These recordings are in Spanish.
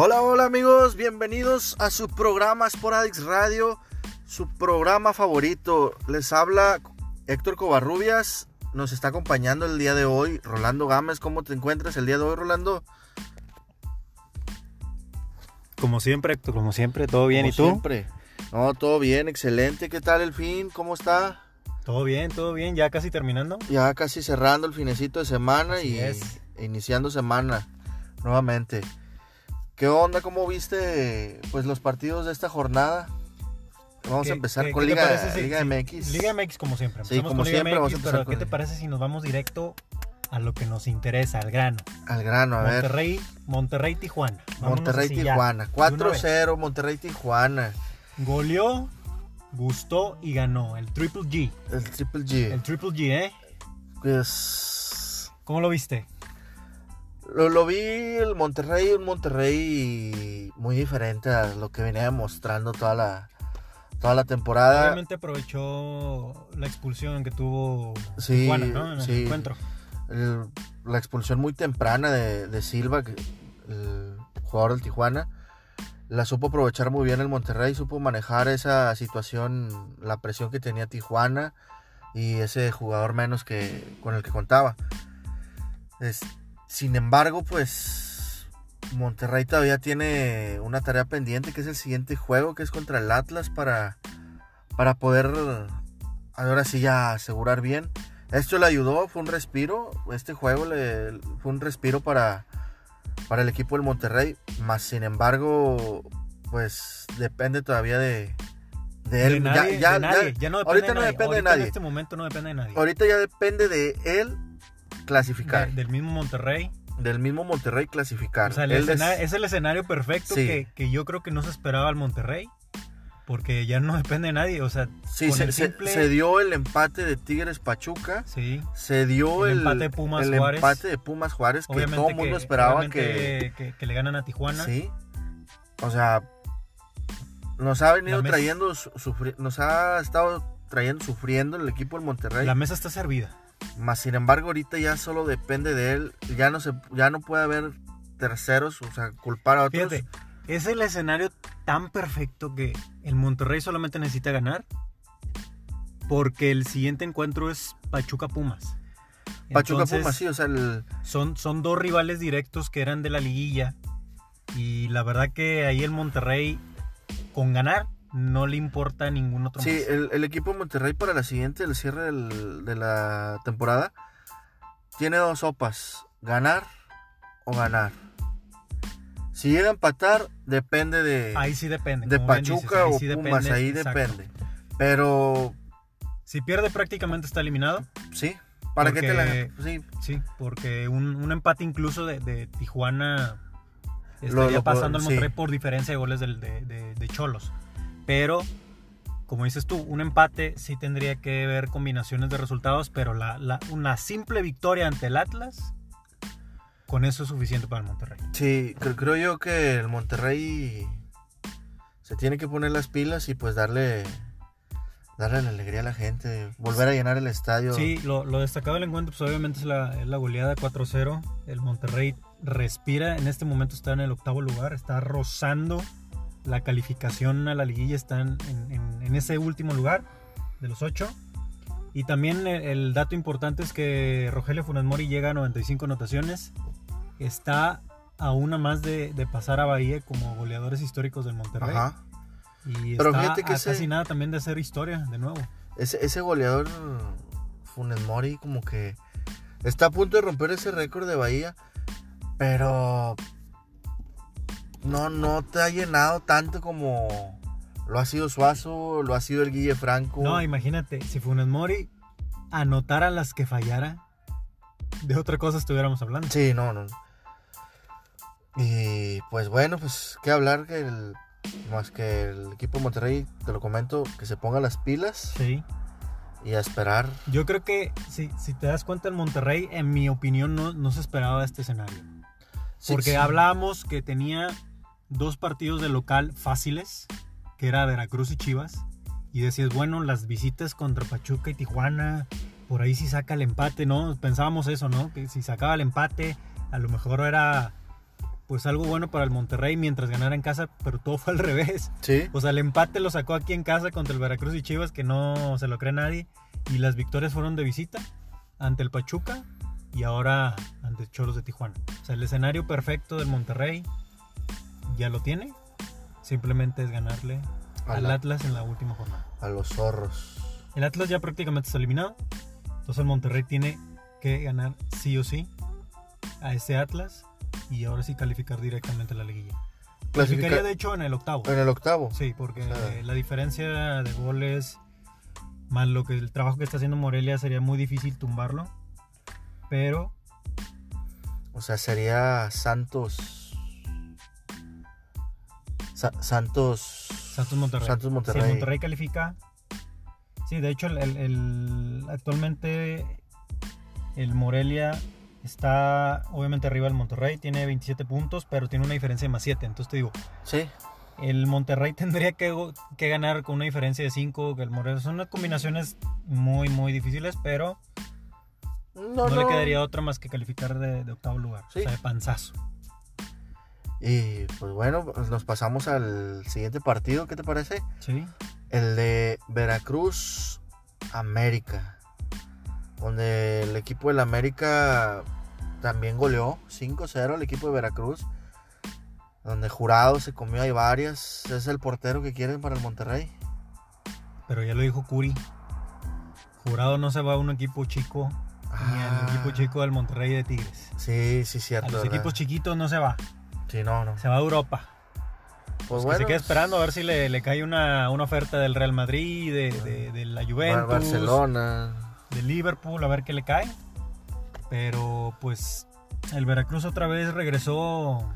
Hola, hola amigos, bienvenidos a su programa Sporadix Radio, su programa favorito. Les habla Héctor Covarrubias, nos está acompañando el día de hoy Rolando Gámez. ¿Cómo te encuentras el día de hoy, Rolando? Como siempre, Héctor, como siempre, todo bien. Como ¿Y tú? Siempre. No, todo bien, excelente. ¿Qué tal el fin? ¿Cómo está? Todo bien, todo bien, ya casi terminando. Ya casi cerrando el finecito de semana Así y es. iniciando semana nuevamente. ¿Qué onda? ¿Cómo viste pues los partidos de esta jornada? Vamos ¿Qué- a empezar con Liga, parece MX. Liga MX como siempre. Sí, como con Liga siempre, vamos a MX, empezar pero con ¿qué te parece si nos vamos directo a lo que nos interesa, al grano? Al grano, a ver. Monterrey, Tijuana. Vámonos Monterrey, Tijuana. de una vez. 4-0, Monterrey, Tijuana. Goleó, gustó y ganó. El Triple G. El Triple G. El Triple G, ¿eh? Pues, ¿Cómo lo viste? Lo, lo vi el Monterrey, un Monterrey muy diferente a lo que venía demostrando toda la, toda la temporada. Obviamente aprovechó la expulsión que tuvo Sí, ¿no? En sí. el encuentro. el- la expulsión muy temprana de, de Silva, el jugador del Tijuana, la supo aprovechar muy bien el Monterrey, supo manejar esa situación, la presión que tenía Tijuana y ese jugador menos que con el que contaba. Es- sin embargo, pues Monterrey todavía tiene una tarea pendiente que es el siguiente juego, que es contra el Atlas para, para poder ahora sí ya asegurar bien. Esto le ayudó, fue un respiro. Este juego le, fue un respiro para, para el equipo del Monterrey. Más sin embargo, pues depende todavía de, de él. De Ya- nadie, ya- de nadie. ya- Ya no depende ahorita de no depende de nadie. En este momento no depende de nadie. ahorita ya depende de él clasificar. De- del mismo Monterrey. del mismo Monterrey clasificar. O sea, el es- el escenario perfecto Sí. que, que yo creo que no se esperaba al Monterrey. Porque ya no depende de nadie. O sea, sí, se, simple- dio el empate de Tigres Pachuca. sí. Se dio El el, empate de Pumas el Juárez. empate de Pumas Juárez, que todo el mundo esperaba que, que, que le ganan a Tijuana. Sí. O sea, nos ha venido trayendo, sufri- nos ha estado trayendo sufriendo el equipo del Monterrey. La mesa está servida. Más sin embargo, ahorita ya solo depende de él. Ya no se, ya no puede haber terceros, o sea, culpar a otros. Fíjate, es el escenario tan perfecto que el Monterrey solamente necesita ganar. Porque el siguiente encuentro es Pachuca Pumas. Pachuca Entonces, Pumas, sí, o sea, el, Son, son dos rivales directos que eran de la liguilla. Y la verdad que ahí el Monterrey, con ganar, no le importa a ningún otro sí, el, el equipo de Monterrey para la siguiente, el cierre del- de la temporada, tiene dos sopas, ganar o ganar. Si llega a empatar, depende de, Ahí sí depende. de dices, Pachuca o Pumas, depende, ahí exacto. depende. Pero, Si pierde prácticamente está eliminado. sí, ¿para qué te la...? Porque- Sí, Sí, porque un, un empate incluso de, de Tijuana estaría lo pasando al sí. Monterrey por diferencia de goles del- de, de- de Cholos. Pero, como dices tú, un empate sí tendría que ver combinaciones de resultados, pero la, la- una simple victoria ante el Atlas, con eso es suficiente para el Monterrey. sí, cre- creo yo que el Monterrey se tiene que poner las pilas y pues darle... Darle la alegría a la gente, volver a llenar el estadio. Sí, lo, lo destacado del encuentro, pues obviamente es la, es la goleada 4-0. El Monterrey respira, en este momento está en el octavo lugar, está rozando la calificación a la liguilla, está en, en- en ese último lugar de los ocho. Y también el, el dato importante es que Rogelio Funes Mori llega a 95 anotaciones, está a una más de, de pasar a Bahía como goleadores históricos del Monterrey. Ajá. Y Pero está fíjate que a ese- casi nada también de hacer historia de nuevo. Ese, ese goleador Funes Mori como que está a punto de romper ese récord de Bahía, pero no, no te ha llenado tanto como lo ha sido Suazo, lo ha sido el Guille Franco. No, imagínate, si Funes Mori anotara las que fallara, de otra cosa estuviéramos hablando. Sí, no, no. Y pues bueno, pues qué hablar que el, más que el equipo de Monterrey, te lo comento, que se ponga las pilas Sí. y a esperar. Yo creo que si, si te das cuenta, el Monterrey, en mi opinión, no, no se esperaba este escenario. Sí, Porque sí. hablábamos que tenía dos partidos de local fáciles, que era Veracruz y Chivas. Y decías, bueno, las visitas contra Pachuca y Tijuana, por ahí sí saca el empate, ¿no? Pensábamos eso, ¿no? Que si sacaba el empate, a lo mejor era pues algo bueno para el Monterrey mientras ganara en casa, pero todo fue al revés. Sí. O sea, el empate lo sacó aquí en casa contra el Veracruz y Chivas, que no se lo cree nadie. Y las victorias fueron de visita ante el Pachuca y ahora ante Choros de Tijuana. O sea, el escenario perfecto del Monterrey ya lo tiene. Simplemente es ganarle al Atlas en la última jornada. A los zorros. El Atlas ya prácticamente está eliminado. Entonces el Monterrey tiene que ganar sí o sí a ese Atlas y ahora sí calificar directamente a la liguilla. Clasificaría Clasifica de hecho en el octavo. en el octavo. Sí, porque O sea- la diferencia de goles más lo que el trabajo que está haciendo Morelia sería muy difícil tumbarlo. Pero O sea, sería Santos. Sa- Santos. Santos Monterrey. Santos Monterrey. Monterrey califica. Sí, de hecho, el, el- el- actualmente el Morelia está obviamente arriba del Monterrey, tiene 27 puntos, pero tiene una diferencia de más 7. Entonces te digo, Sí. el Monterrey tendría que, que ganar con una diferencia de 5, que el Morelia. Son unas combinaciones muy, muy difíciles, pero No, no, no. le quedaría otra más que calificar de, de octavo lugar. Sí. O sea, de panzazo. Y pues bueno, nos pasamos al siguiente partido. ¿Qué te parece? Sí. El de Veracruz América. Donde el equipo del América también goleó 5-0 al equipo de Veracruz. Donde Jurado se comió ahí varias. Es el portero que quieren para el Monterrey. Pero ya lo dijo Curi. Jurado no se va a un equipo chico, ni al Ah. equipo chico del Monterrey de Tigres. Sí, sí, A cierto. los ¿verdad? equipos chiquitos no se va, Sí, no, no. se va a Europa. Pues que bueno. se queda esperando a ver si le, le cae una, una oferta del Real Madrid, de, de- de la Juventus, Barcelona. de Liverpool, a ver qué le cae. Pero pues el Veracruz otra vez regresó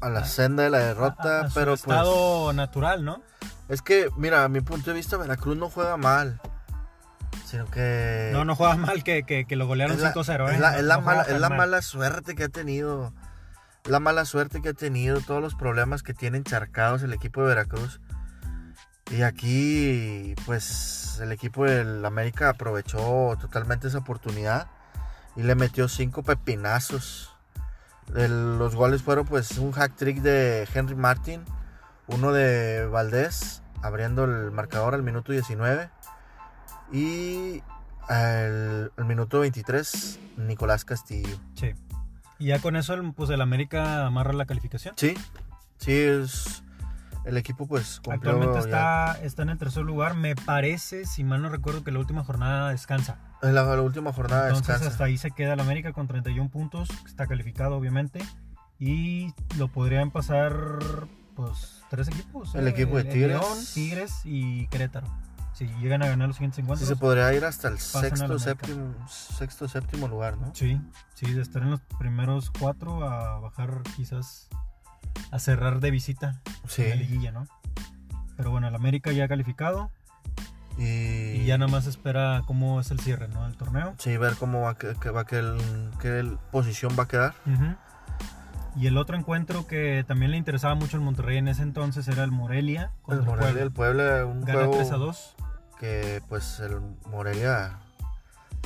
A la senda de la a- derrota, a su pero estado pues. natural, ¿no? Es que, mira, a mi punto de vista, Veracruz no juega mal. Sino que. No, no juega mal que, que- que lo golearon es la, 5-0, ¿eh? es la- No- es la no mala, es la mal. mala suerte que ha tenido. La mala suerte que ha tenido, todos los problemas que tiene encharcados el equipo de Veracruz. Y aquí, pues, el equipo del América aprovechó totalmente esa oportunidad y le metió cinco pepinazos. Los goles fueron, pues, un hack trick de Henry Martin, uno de Valdés, abriendo el marcador al minuto 19. Y al, al minuto 23, Nicolás Castillo. Sí. Y ya con eso, el- pues el América amarra la calificación. Sí, sí, es. El equipo, pues, Actualmente ya- está, está en el tercer lugar. Me parece, si mal no recuerdo, que la última jornada descansa. En la, la última jornada Entonces descansa. hasta ahí se queda el América con 31 puntos. Está calificado, obviamente. Y lo podrían pasar, pues, tres equipos. El ¿eh? equipo de Tigres. León, Tigres y Querétaro. Si llegan a ganar los siguientes Sí, encuentros. se podría ir hasta el sexto, séptimo, sexto, séptimo lugar, ¿no? Sí, sí, de estar en los primeros cuatro a bajar quizás a cerrar de visita Sí. en la liguilla, ¿no? Pero bueno, el América ya calificado Y, y ya nada más espera cómo es el cierre, ¿no? Del torneo. Sí, ver cómo va, que, que va que el- el- posición va a quedar. Y el otro encuentro que también le interesaba mucho al Monterrey en ese entonces era el Morelia El contra el Morelia, el Puebla. Puebla, un Gana juego 3 a 2. Que pues el Morelia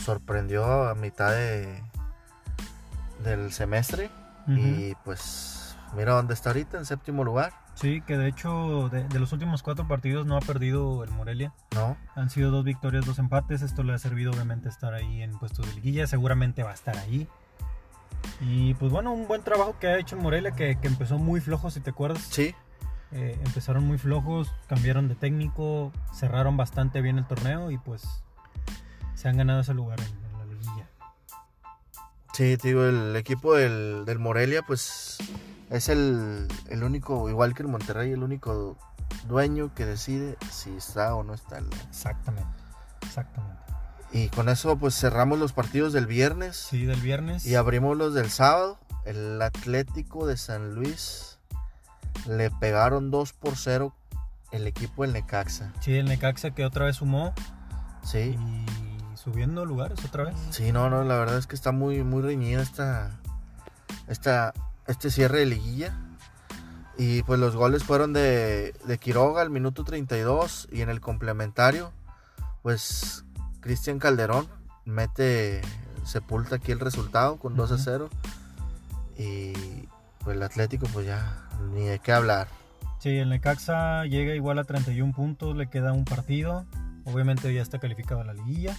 sorprendió a mitad de del semestre y pues mira dónde está ahorita en séptimo lugar, Sí, que de hecho de, de los últimos cuatro partidos no ha perdido el Morelia. ¿no? Han sido dos victorias, dos empates. Esto le ha servido obviamente estar ahí en puestos de liguilla. Seguramente va a estar ahí. Y pues bueno, un buen trabajo que ha hecho el Morelia, que, que empezó muy flojo, si te acuerdas. Sí, Eh, empezaron muy flojos, cambiaron de técnico, cerraron bastante bien el torneo y pues se han ganado ese lugar en, en la liguilla. sí, te digo, el equipo del, del Morelia pues es el, el único, igual que el Monterrey, el único dueño que decide si está o no está. en la- Exactamente, exactamente. Y con eso pues cerramos los partidos del viernes. Sí, del viernes. Y abrimos los del sábado. El Atlético de San Luis le pegaron 2 por 0 el equipo del Necaxa. Sí, el Necaxa que otra vez sumó Sí, y subiendo lugares otra vez. sí, no, no, la verdad es que está muy, muy reñida esta, esta, este cierre de liguilla. Y pues los goles fueron de, de Quiroga al minuto 32 y en el complementario, pues Cristian Calderón mete, sepulta aquí el resultado con 2 a Ujú. 0. Y pues el Atlético pues ya ni de qué hablar. Sí, el Necaxa llega igual a 31 puntos, le queda un partido. Obviamente ya está calificado a la liguilla.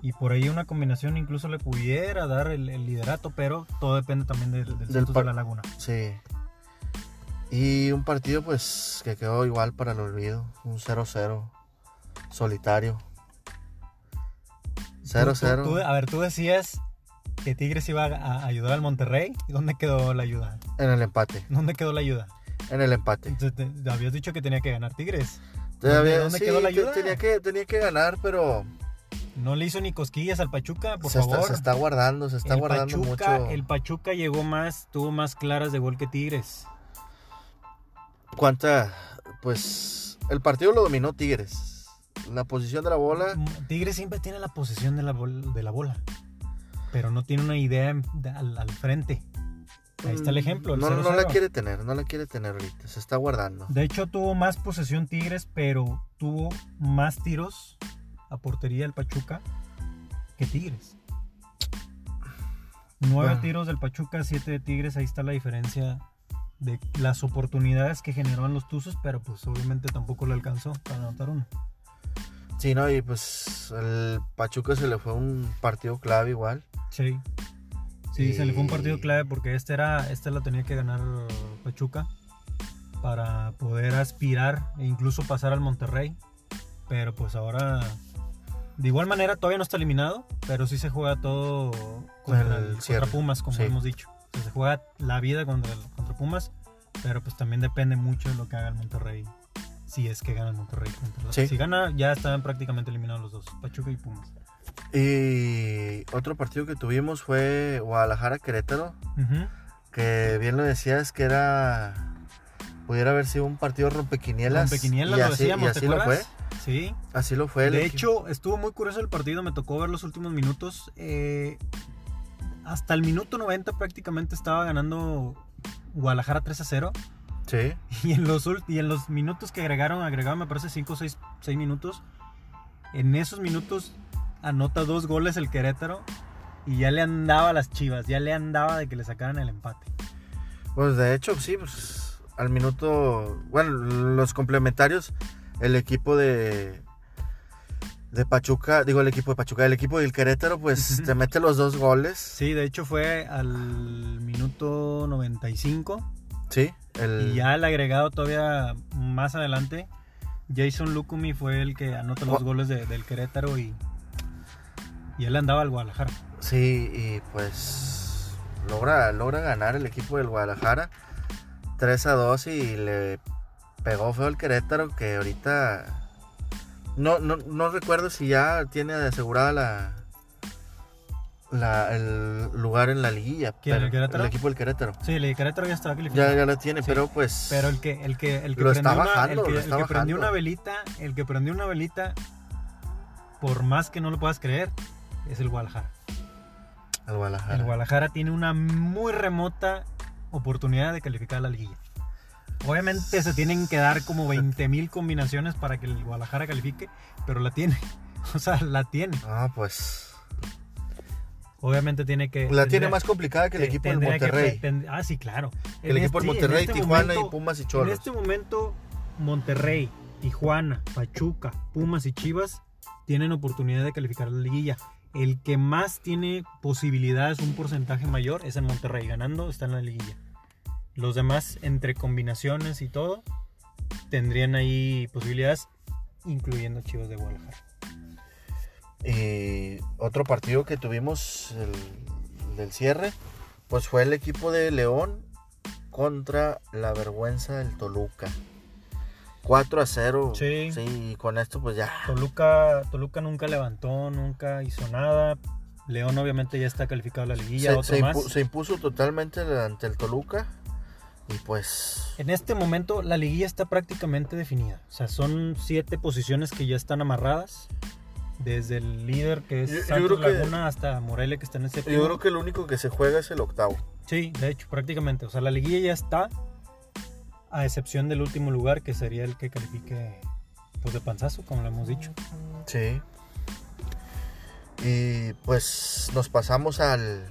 Y por ahí una combinación incluso le pudiera dar el, el liderato, pero todo depende también del, del, Del de la Laguna. Sí. Y un partido pues que quedó igual para el olvido. Un 0-0. Solitario. Tú- tú- tú- 0-0 a ver, tú decías que Tigres iba a, ayudar al Monterrey. ¿Y dónde quedó la ayuda? en el empate. ¿Dónde quedó la ayuda? En el empate. Entonces, te- te habías dicho que tenía que ganar Tigres. Dónde sí, quedó la ayuda? Tenía que, tenía que ganar, pero No le hizo ni cosquillas al Pachuca, por se, favor. está, se está guardando, se está el guardando Pachuca, mucho. el Pachuca llegó más, tuvo más claras de gol que Tigres. ¿Cuánta? Pues el partido lo dominó Tigres. La posición de la bola. Tigres siempre tiene la posesión de la, bol- de la bola, pero no tiene una idea al, al frente. Ahí está el ejemplo. el No, no 0-0. la quiere tener, no la quiere tener ahorita. Se está guardando. De hecho, tuvo más posesión Tigres, pero tuvo más tiros a portería el Pachuca que Tigres. Nueve tiros del Pachuca, siete de Tigres. Ahí está la diferencia de las oportunidades que generaban los Tuzos, pero pues obviamente tampoco le alcanzó para anotar uno. Sí, no, y pues el Pachuca se le fue un partido clave igual. Sí. Sí, se le fue un partido clave porque este era, este lo tenía que ganar Pachuca para poder aspirar e incluso pasar al Monterrey. Pero pues ahora, de igual manera, todavía no está eliminado, pero sí se juega todo contra, El Pumas, como sí. hemos dicho. O sea, se juega la vida contra, contra Pumas, pero pues también depende mucho de lo que haga el Monterrey. Si es que gana el Monterrey. Sí. Si gana, ya están prácticamente eliminados los dos, Pachuca y Pumas. Y otro partido que tuvimos fue Guadalajara-Querétaro. Que bien lo decías que era. Pudiera haber sido un partido rompequinielas. Rompequinielas, y lo así, decíamos, y ¿te así lo fue. Sí. Así lo fue. De hecho, estuvo muy curioso el partido, me tocó ver los últimos minutos. eh, hasta el minuto 90 prácticamente estaba ganando Guadalajara 3 a 0. Sí. Y en los, y en los minutos que agregaron, agregaron me parece 5 o 6, minutos. En esos minutos anota dos goles el Querétaro. Y ya le andaba a las chivas, ya le andaba de que le sacaran el empate. Pues de hecho, sí, pues al minuto. Bueno, los complementarios, el equipo de. De Pachuca, digo el equipo de Pachuca, el equipo del Querétaro, pues te mete los dos goles. Sí, de hecho fue al minuto 95. Sí. El, Y ya el agregado todavía más adelante, Jason Lukumi fue el que anota los Gua- goles de- del Querétaro y, y él andaba al Guadalajara. Sí, y pues logra, logra ganar el equipo del Guadalajara 3 a 2 y le pegó feo el Querétaro que ahorita no, no, no recuerdo si ya tiene asegurada la, la el lugar en la liguilla. ¿Quién, pero el Querétaro? equipo del Querétaro. Sí, el Querétaro ya estaba calificado. Ya, ya la tiene, Sí. pero pues Pero el que, el que, el que Lo prendió, está una, bajando, el que, lo el está que prendió una velita, el que prendió una velita, por más que no lo puedas creer, es el Guadalajara. el Guadalajara. El Guadalajara tiene una muy remota oportunidad de calificar a la liguilla. Obviamente se tienen que dar como 20 mil combinaciones para que el Guadalajara califique, pero la tiene. O sea, la tiene. Ah, pues Obviamente tiene que. la tiene más complicada que el equipo del que Monterrey. tend- ah, sí, claro. Que el En equipo del este- en Monterrey, este Tijuana y Pumas y En Cholos. este momento, Monterrey, Tijuana, Pachuca, Pumas y Chivas tienen oportunidad de calificar la liguilla. El que más tiene posibilidades, un porcentaje mayor, es el Monterrey. Ganando está en la liguilla. Los demás, entre combinaciones y todo, tendrían ahí posibilidades, incluyendo Chivas de Guadalajara. Y otro partido que tuvimos el, del cierre, pues fue el equipo de León contra la vergüenza del Toluca. 4 a 0. Sí. y con esto pues ya. Toluca, Toluca nunca levantó, nunca hizo nada. León obviamente ya está calificado a la liguilla, Se, otro se más. impu- se impuso totalmente ante el Toluca. Y pues En este momento la liguilla está prácticamente definida. O sea, son siete posiciones que ya están amarradas. Desde el líder que es Yo- yo Santos creo que- Laguna hasta Morelia que está en el séptimo. yo creo que el único que se juega es el octavo. Sí, de hecho, prácticamente. O sea, la liguilla ya está. A excepción del último lugar que sería el que califique pues de panzazo, como lo hemos dicho. Sí. Y pues nos pasamos al,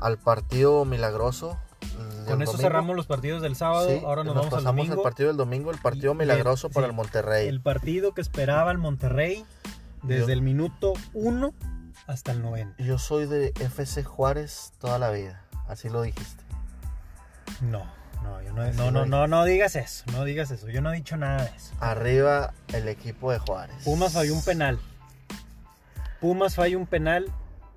al partido milagroso del Con eso domingo. cerramos los partidos del sábado. Sí, Ahora nos, nos vamos al pasamos domingo. al partido del domingo, el partido milagroso y- para sí, el Monterrey. El partido que esperaba el Monterrey desde Yo- el minuto 1 hasta el 90. Yo soy de FC Juárez toda la vida, así lo dijiste. No, no, yo no, no, no, no, no digas eso, no digas eso. Yo no he dicho nada de eso. Arriba el equipo de Juárez. Pumas falló un penal. Pumas falla un penal.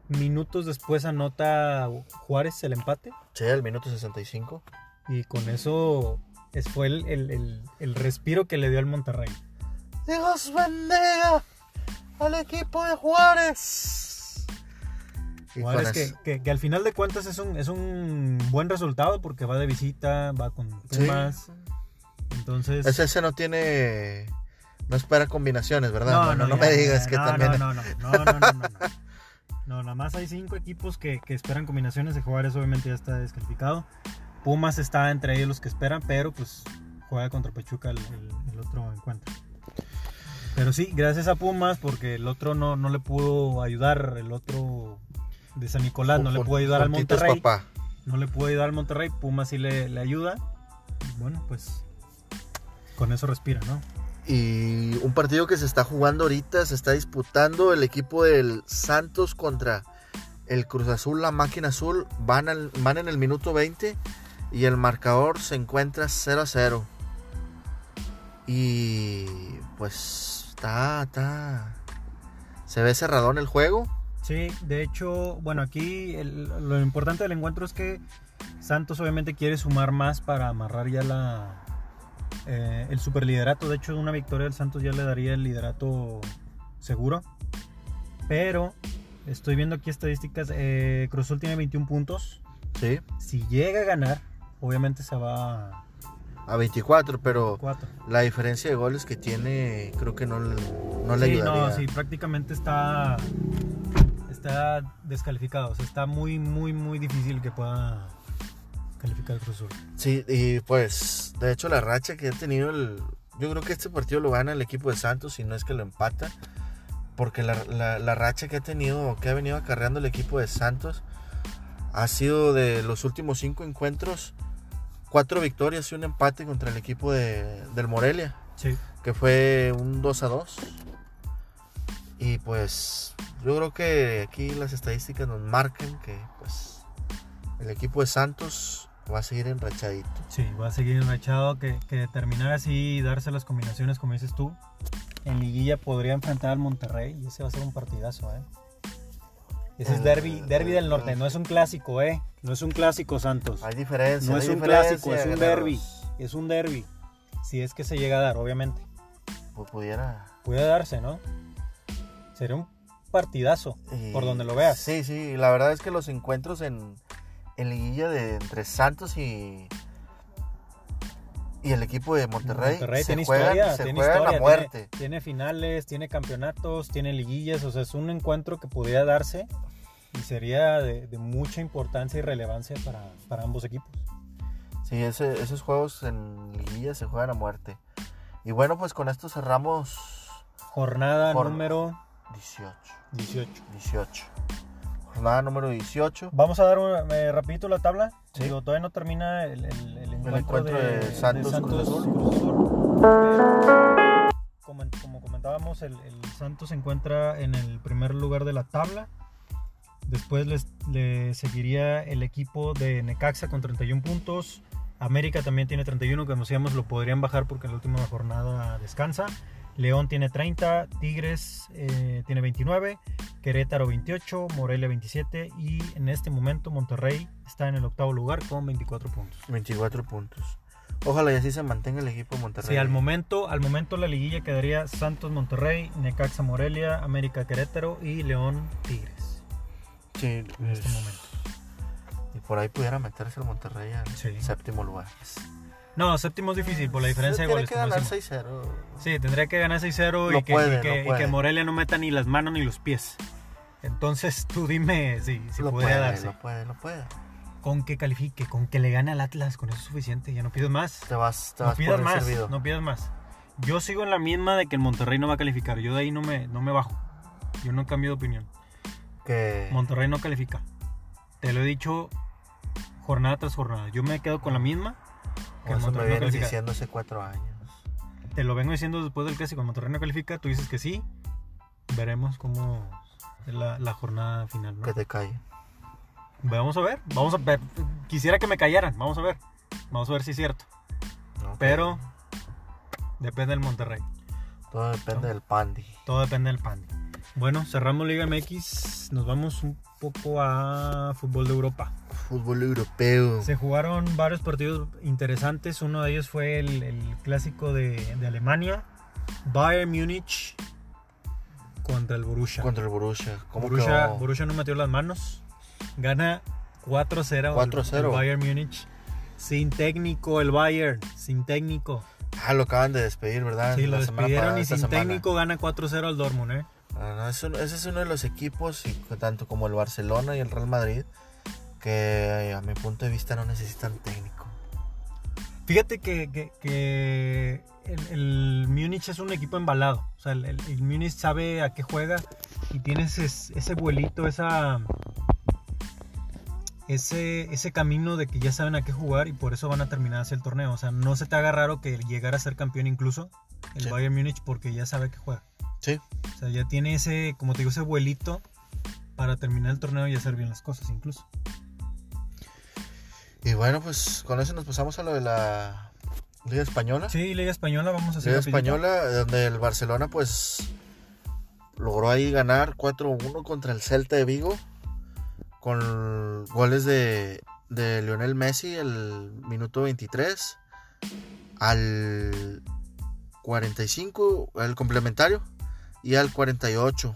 Minutos después anota Juárez el empate. Sí, al minuto 65. Y con eso es- fue el, el- el- el respiro que le dio al Monterrey. Dios bendiga al equipo de Juárez. Y Juárez que, que- que al final de cuentas es un, es un buen resultado porque va de visita, va con Sí. Pumas. Entonces... Ese, ese no tiene. No espera combinaciones, ¿verdad? No, no, no me ya, digas ya, que no, también. No, no, no, no, no, no, no, no. No, nada más hay cinco equipos que, que esperan combinaciones. De Juárez obviamente ya está descalificado. Pumas está entre ellos los que esperan, pero pues juega contra Pachuca el, el- el otro encuentro. Pero sí, gracias a Pumas, porque el otro no, no le pudo ayudar, el otro de San Nicolás no le pudo ayudar al Monterrey. papá. No le pudo ayudar al Monterrey, Pumas sí le, le ayuda. Y Bueno, pues con eso respira, ¿no? Y un partido que se está jugando ahorita, se está disputando el equipo del Santos contra el Cruz Azul, la máquina azul. Van, al- van en el minuto 20 y el marcador se encuentra 0 a 0. Y pues está, está. Se ve cerradón el juego. Sí, de hecho, bueno, aquí el- lo importante del encuentro es que Santos obviamente quiere sumar más para amarrar ya la eh, el superliderato. De hecho, una victoria del Santos ya le daría el liderato seguro. Pero estoy viendo aquí estadísticas. Eh, Cruz Azul tiene 21 puntos. Sí, Si llega a ganar, obviamente se va a a 24, pero 4. la diferencia de goles que tiene creo que no, no le sí, ayudaría. no, sí, prácticamente está está descalificado. O sea, está muy, muy, muy difícil que pueda calificar el Cruz Azul. Sí, y pues, de hecho, la racha que ha tenido el. Yo creo que este partido lo gana el equipo de Santos, si no es que lo empata. Porque la, la- la racha que ha tenido, que ha venido acarreando el equipo de Santos, ha sido de los últimos cinco encuentros, cuatro victorias y un empate contra el equipo de, del Morelia, Sí. que fue un 2 a 2. Y pues, yo creo que aquí las estadísticas nos marcan que, pues, el equipo de Santos va a seguir enrachadito. Sí, va a seguir enrachado que, que terminar así y darse las combinaciones como dices tú. En liguilla podría enfrentar al Monterrey y ese va a ser un partidazo, ¿eh? Ese es El- derby, derby del el- norte, no es un clásico, ¿eh? No es un clásico, Santos. Hay diferencia. No es un clásico, es un derby. Es un derby. Si es que se llega a dar, obviamente. Pues pudiera. Puede darse, ¿no? Sería un partidazo, y- por donde lo veas. Sí, sí. La verdad es que los encuentros en, en liguilla de entre Santos y y el equipo de Monterrey, Monterrey se tiene juegan, historia, se tiene juegan historia, a muerte. Tiene, tiene finales, tiene campeonatos, tiene liguillas, o sea, es un encuentro que pudiera darse y sería de, de mucha importancia y relevancia para, para ambos equipos. Sí, ese- esos juegos en liguilla se juegan a muerte. Y bueno, pues con esto cerramos Jornada Jor- número 18. 18. 18. Jornada número 18. Vamos a dar un, eh, rapidito la tabla. Sí. Digo, todavía no termina el, el- el encuentro, encuentro de, de Santos Cruz Azul. Cruz Azul. Pero, como, como comentábamos, el, Santos se encuentra en el primer lugar de la tabla. Después le seguiría el equipo de Necaxa con 31 puntos. América también tiene 31, como decíamos, lo podrían bajar porque en la última jornada descansa. León tiene 30, Tigres eh, tiene 29, Querétaro 28, Morelia 27 y en este momento Monterrey está en el octavo lugar con 24 puntos. 24 puntos. Ojalá y así se mantenga el equipo de Monterrey. Sí, al momento, al momento la liguilla quedaría Santos Monterrey, Necaxa Morelia, América Querétaro y León Tigres Sí, en este es- momento. Y por ahí pudiera meterse el Monterrey al Sí. séptimo lugar. No, séptimo es difícil por la diferencia de goles. que como ganar decimos. 6-0. Sí, tendría que ganar 6-0 Lo y, que, puede, y que- lo y que puede. Morelia no meta ni las manos ni los pies. Entonces tú dime si, si lo podría puede, darse. lo puede, lo puede. Con que califique, con que le gane al Atlas, con eso es suficiente. Ya no pides más. Te vas, te No vas pidas más. servido. No pidas más. Yo sigo en la misma de que el Monterrey no va a calificar. Yo de ahí no me, no me bajo. Yo no cambio de opinión. Que Monterrey no califica. Te lo he dicho jornada tras jornada. Yo me quedo con la misma. Que me Monterrey no vienes califica. diciendo hace cuatro años. Te lo vengo diciendo después del clásico. Monterrey no califica, tú dices que sí. Veremos cómo es la, la jornada final. ¿no? Que te calle. Vamos a ver. Vamos a ver. Quisiera que me callaran. Vamos a ver. Vamos a ver si es cierto. Pero depende del Monterrey. Todo depende del pandi. Todo depende del pan. Bueno, cerramos Liga MX. Nos vamos un poco a fútbol de Europa. Fútbol europeo. Se jugaron varios partidos interesantes. Uno de ellos fue el, el clásico de, de Alemania. Bayern Múnich contra el Borussia. Contra el Borussia. ¿Cómo Borussia, quedó? Borussia no metió las manos. Gana 4-0 el- 4-0. el Bayern Múnich. Sin técnico el Bayern. Sin técnico. Ah, lo acaban de despedir, ¿verdad? Sí, lo La despidieron y sin semana. técnico gana 4-0 al Dortmund, ¿eh? No, es un- ese es uno de los equipos, y tanto como el Barcelona y el Real Madrid, que a mi punto de vista no necesitan técnico. Fíjate que, que- que el, el Múnich es un equipo embalado. O sea, el, el- el Múnich sabe a qué juega y tiene ese, ese vuelito, esa, ese, ese camino de que ya saben a qué jugar y por eso van a terminar así el torneo. O sea, no se te haga raro que llegara a ser campeón incluso el Sí. Bayern Múnich porque ya sabe a qué juega. Sí. O sea, ya tiene ese, como te digo, ese vuelito para terminar el torneo y hacer bien las cosas incluso. Y bueno, pues con eso nos pasamos a lo de la Liga Española. Sí, Liga Española, vamos a hacer Liga. Española, donde el Barcelona pues logró ahí ganar 4-1 contra el Celta de Vigo con goles de, de Lionel Messi el minuto 23 al 45 el complementario y al 48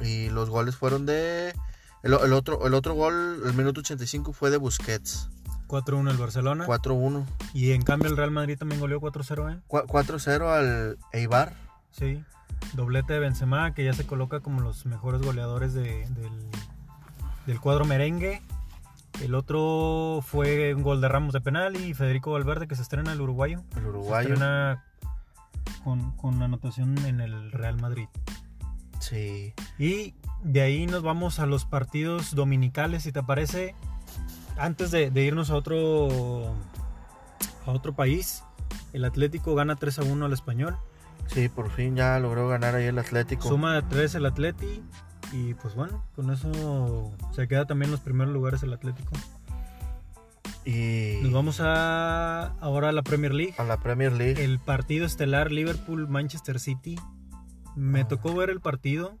y los goles fueron de el, el otro el otro gol el minuto 85 fue de Busquets 4-1 el Barcelona. 4-1 Y en cambio el Real Madrid también goleó 4-0, ¿eh? 4-0 al Eibar Sí. Doblete de Benzema, que ya se coloca como los mejores goleadores de- del, del cuadro merengue. El otro fue un gol de Ramos de penal y Federico Valverde, que se estrena el uruguayo. el Se uruguayo estrena con, con anotación en el Real Madrid. sí Y de ahí nos vamos a los partidos dominicales, si te parece. Antes de, de irnos a otro, a otro país, el Atlético gana 3 a 1 al español. Sí, por fin ya logró ganar ahí el Atlético. Suma de 3 el Atleti. Y pues bueno, con eso se queda también en los primeros lugares el Atlético. Y Nos vamos a ahora a la Premier League. a la Premier League. El partido estelar Liverpool-Manchester City. Me Ah. tocó ver el partido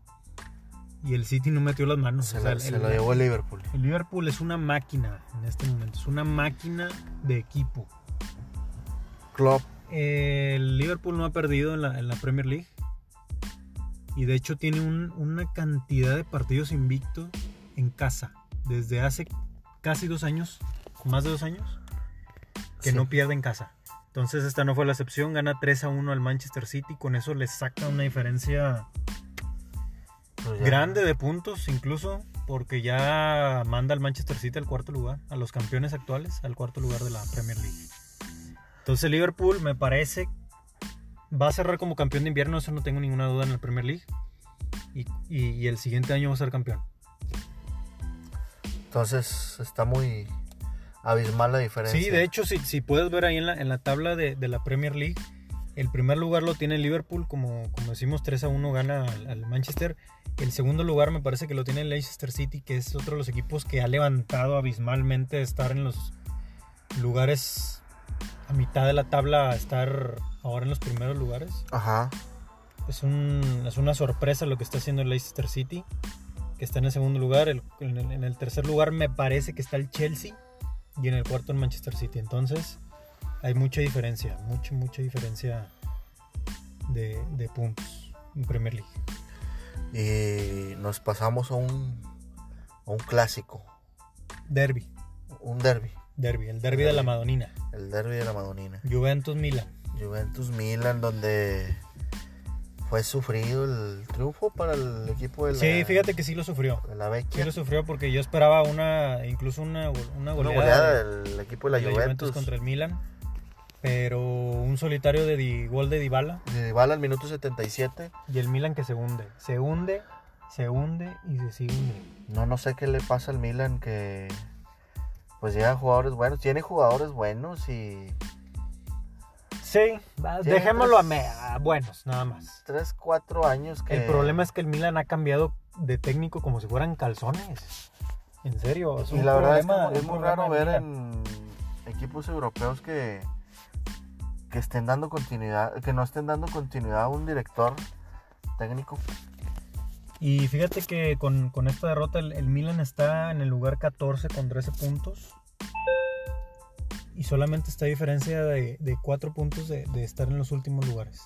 y el City no metió las manos. se O sea, lo, se el- lo llevó el Liverpool. El Liverpool es una máquina en este momento, es una máquina de equipo. Klopp. El Liverpool no ha perdido en la, en la Premier League y de hecho tiene un- una cantidad de partidos invictos en casa desde hace casi dos años, más de dos años, que Sí. no pierde en casa. Entonces esta no fue la excepción, gana 3 a 1 al Manchester City, con eso le saca una diferencia Pues grande de puntos incluso porque ya manda al Manchester City al cuarto lugar, a los campeones actuales al cuarto lugar de la Premier League. Entonces Liverpool me parece va a cerrar como campeón de invierno, eso no tengo ninguna duda en la Premier League. Y, y- y el siguiente año va a ser campeón. Entonces está muy abismal la diferencia. Sí, de hecho, si, si puedes ver ahí en la, en la tabla de, de la Premier League, el primer lugar lo tiene Liverpool, como, como decimos, 3 a 1 gana al, al Manchester. El segundo lugar me parece que lo tiene el Leicester City, que es otro de los equipos que ha levantado abismalmente de estar en los lugares a mitad de la tabla a estar ahora en los primeros lugares. Ajá. Es, un- es una sorpresa lo que está haciendo el Leicester City, que está en el segundo lugar. El- en, el, en el tercer lugar me parece que está el Chelsea y en el cuarto el Manchester City. Entonces hay mucha diferencia, mucha, mucha diferencia de, de puntos en Premier League. Y nos pasamos a un, a un clásico, Derby, un derby. derby, el derby de la Madonina. El derby de la Madonina. Juventus Milan. Juventus Milan, donde fue sufrido el triunfo para el equipo de la, Sí, fíjate que sí lo sufrió. de la Sí lo sufrió porque yo esperaba una, incluso una, una Una goleada. goleada del equipo de la, de Juventus. contra el Milan. Pero un solitario de Di- gol de Dybala De Dybala al minuto 77. y el Milan que se hunde. Se hunde, se hunde y se sigue hundiendo. No, no sé qué le pasa al Milan que pues llegan jugadores buenos, tiene jugadores buenos y Sí, dejémoslo a, tres- me- a buenos, nada más. 3, 4 años que... El problema es que el Milan ha cambiado de técnico como si fueran calzones. En serio. es Y un la verdad es, que es muy raro ver en equipos europeos que, que estén dando continuidad, que no estén dando continuidad a un director técnico. Y fíjate que con, con esta derrota el, el Milan está en el lugar 14 con 13 puntos. Y solamente está a diferencia de, de 4 puntos de, de estar en los últimos lugares.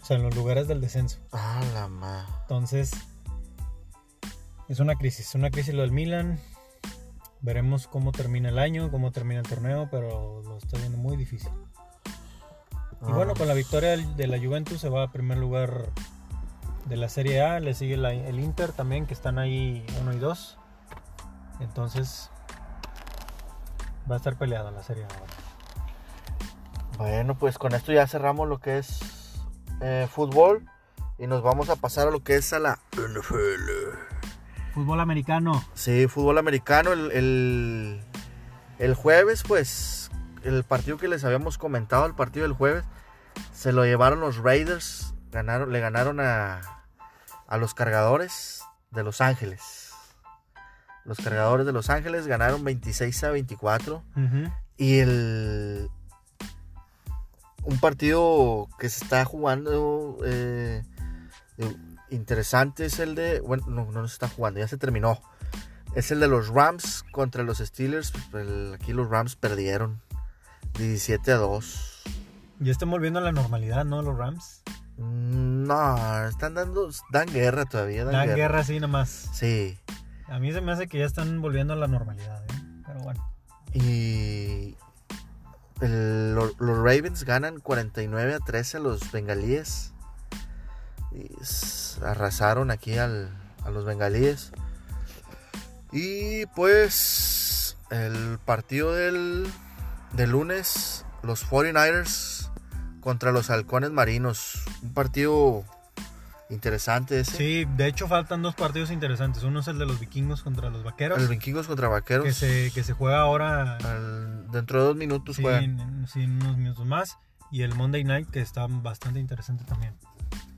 O sea, en los lugares del descenso. Ah, la ma. Entonces, es una crisis, es una crisis lo del Milan. Veremos cómo termina el año, cómo termina el torneo, pero lo está viendo muy difícil. Y bueno, con la victoria del- de la Juventus se va a primer lugar de la Serie A, le sigue la- el Inter también, que están ahí 1 y 2. Entonces, va a estar peleada la Serie ahora. Bueno, pues con esto ya cerramos lo que es eh, fútbol y nos vamos a pasar a lo que es a la NFL. Fútbol americano. Sí, fútbol americano. El, el, el jueves, pues, el partido que les habíamos comentado, el partido del jueves, se lo llevaron los Raiders. Ganaron, le ganaron a, a los cargadores de Los Ángeles. Los cargadores de Los Ángeles ganaron 26 a 24. Ujú. Y el. Un partido que se está jugando eh, eh, interesante es el de. Bueno, no, no se está jugando, ya se terminó. Es el de los Rams contra los Steelers. El- aquí los Rams perdieron 17 a 2. Ya están volviendo a la normalidad, ¿no? Los Rams. Mm, No, están dando. Dan guerra todavía. Dan, Dan guerra. guerra así nomás. Sí. A mí se me hace que ya están volviendo a la normalidad, ¿eh? Pero bueno. Y. los Ravens ganan 49 a 13 a los bengalíes. Y arrasaron aquí al- a los bengalíes. Y pues. El partido del, del lunes. Los 49ers contra los halcones marinos. Un partido interesante ese. Sí, de hecho faltan dos partidos interesantes. Uno es el de los vikingos contra los vaqueros. El vikingos contra vaqueros. que, se, que se juega ahora al- dentro de dos minutos sí, juegan. sí, unos minutos más. Y el Monday Night, que está bastante interesante también.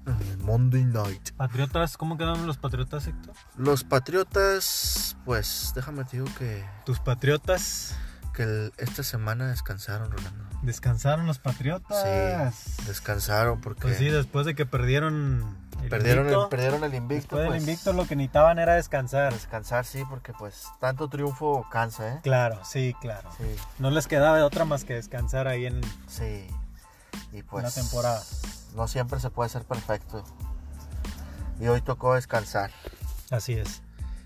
El Monday Night. Patriotas, ¿cómo quedaron los Patriotas, Héctor? Los Patriotas, pues déjame te digo que, Tus Patriotas que el- esta semana descansaron, Rolando. descansaron los Patriotas. Sí, descansaron porque Pues sí, después de que perdieron el perdieron, el, perdieron el invicto. después del pues, invicto lo que necesitaban era descansar. Descansar, sí, porque pues tanto triunfo cansa, ¿eh? Claro, sí, claro. Sí, No les quedaba de otra más que descansar ahí en, sí. Y pues la temporada. no siempre se puede ser perfecto. Y hoy tocó descansar. Así es.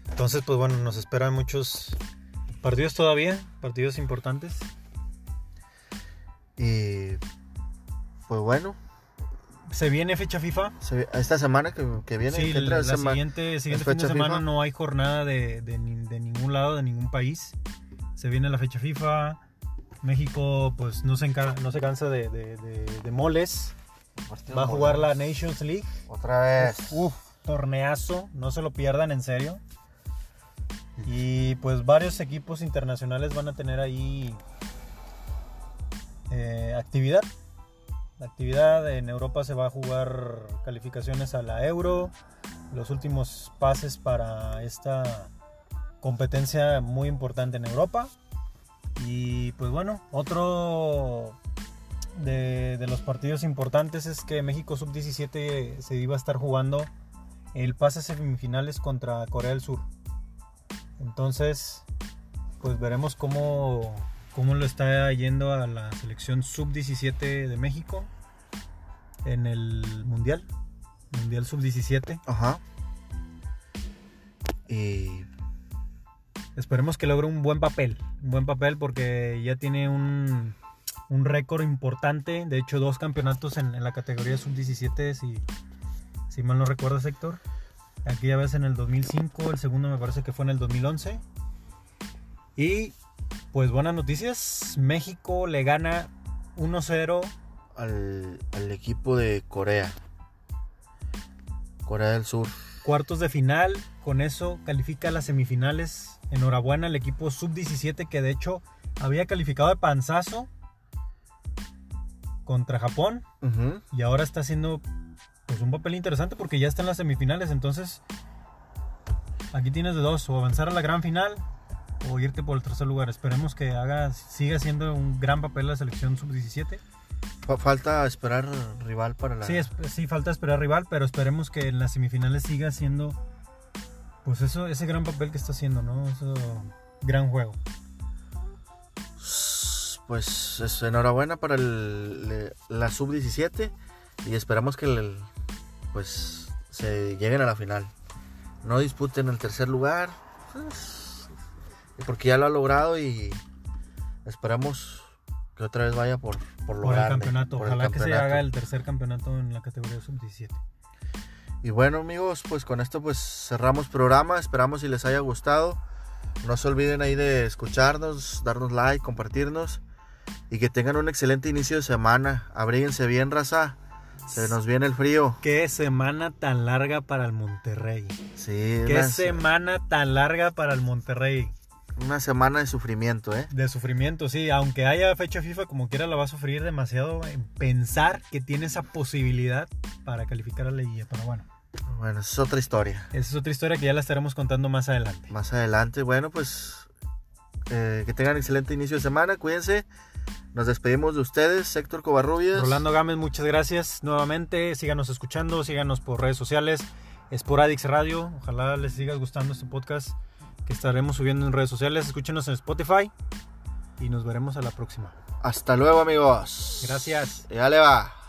Entonces, pues bueno, nos esperan muchos partidos todavía, partidos importantes. Y pues bueno, Se viene fecha FIFA. se- esta semana que, que viene, Sí, la siguiente, siguiente es fin de fecha semana FIFA. no hay jornada de, de ni- de ningún lado, de ningún país. Se viene la fecha FIFA. México, pues no se, enca- no se cansa de, de- moles. Va a jugar la. Nations League. Otra vez. Uf, torneazo, no se lo pierdan en serio. Y pues varios equipos internacionales van a tener ahí eh, actividad. La actividad en Europa se va a jugar calificaciones a la Euro, los últimos pases para esta competencia muy importante en Europa. Y pues bueno, otro de, los partidos importantes es que México Sub-17 se iba a estar jugando el pase semifinales contra Corea del Sur. Entonces, pues veremos cómo, cómo lo está yendo a la selección Sub-17 de México en el Mundial. Mundial Sub-17. Ajá. Y Esperemos que logre un buen papel. Un buen papel porque ya tiene un, un récord importante. De hecho, dos campeonatos en, en la categoría sub-17, si, si mal no recuerdas, Héctor. Aquella vez en el 2005, el segundo me parece que fue en el 2011. Y pues buenas noticias. México le gana 1-0 al, al equipo de Corea. Corea del Sur. cuartos de final. Con eso califica a las semifinales. Enhorabuena al equipo sub-17 que de hecho había calificado de panzazo contra Japón y ahora está haciendo pues un papel interesante porque ya está en las semifinales. Entonces aquí tienes de dos, o avanzar a la gran final o irte por el tercer lugar. Esperemos que haga, siga siendo un gran papel la selección sub-17. Fa- Falta esperar rival para la. Sí, es- sí, falta esperar rival, pero esperemos que en las semifinales siga siendo pues eso, ese gran papel que está haciendo, ¿no? Eso, gran juego. Pues es enhorabuena para el- la sub-17 y esperamos que el- pues se lleguen a la final. No disputen el tercer lugar, pues, porque ya lo ha logrado y esperamos que otra vez vaya por, por, lo Por el grande, campeonato. por el Ojalá que se haga el tercer campeonato en la categoría sub-17. Y bueno amigos, pues con esto pues cerramos programa, esperamos si les haya gustado. No se olviden ahí de escucharnos, darnos like, compartirnos y que tengan un excelente inicio de semana. Abríguense bien, raza. Se nos viene el frío. Qué semana tan larga para el Monterrey. Sí, Qué semana tan larga para el Monterrey. Una semana de sufrimiento, ¿eh? De sufrimiento, sí. Aunque haya fecha FIFA, como quiera la va a sufrir demasiado en pensar que tiene esa posibilidad para calificar a la liguilla. Pero bueno, Bueno, esa es otra historia. esa es otra historia que ya la estaremos contando más adelante. Más adelante, bueno, pues eh, que tengan excelente inicio de semana. Cuídense. Nos despedimos de ustedes, Héctor Covarrubias. Rolando Gámez, muchas gracias nuevamente. Síganos escuchando, síganos por redes sociales. Sporadix Radio. Ojalá les siga gustando este podcast que estaremos subiendo en redes sociales. Escúchenos en Spotify y nos veremos a la próxima. Hasta luego, amigos. Gracias. Ya le va.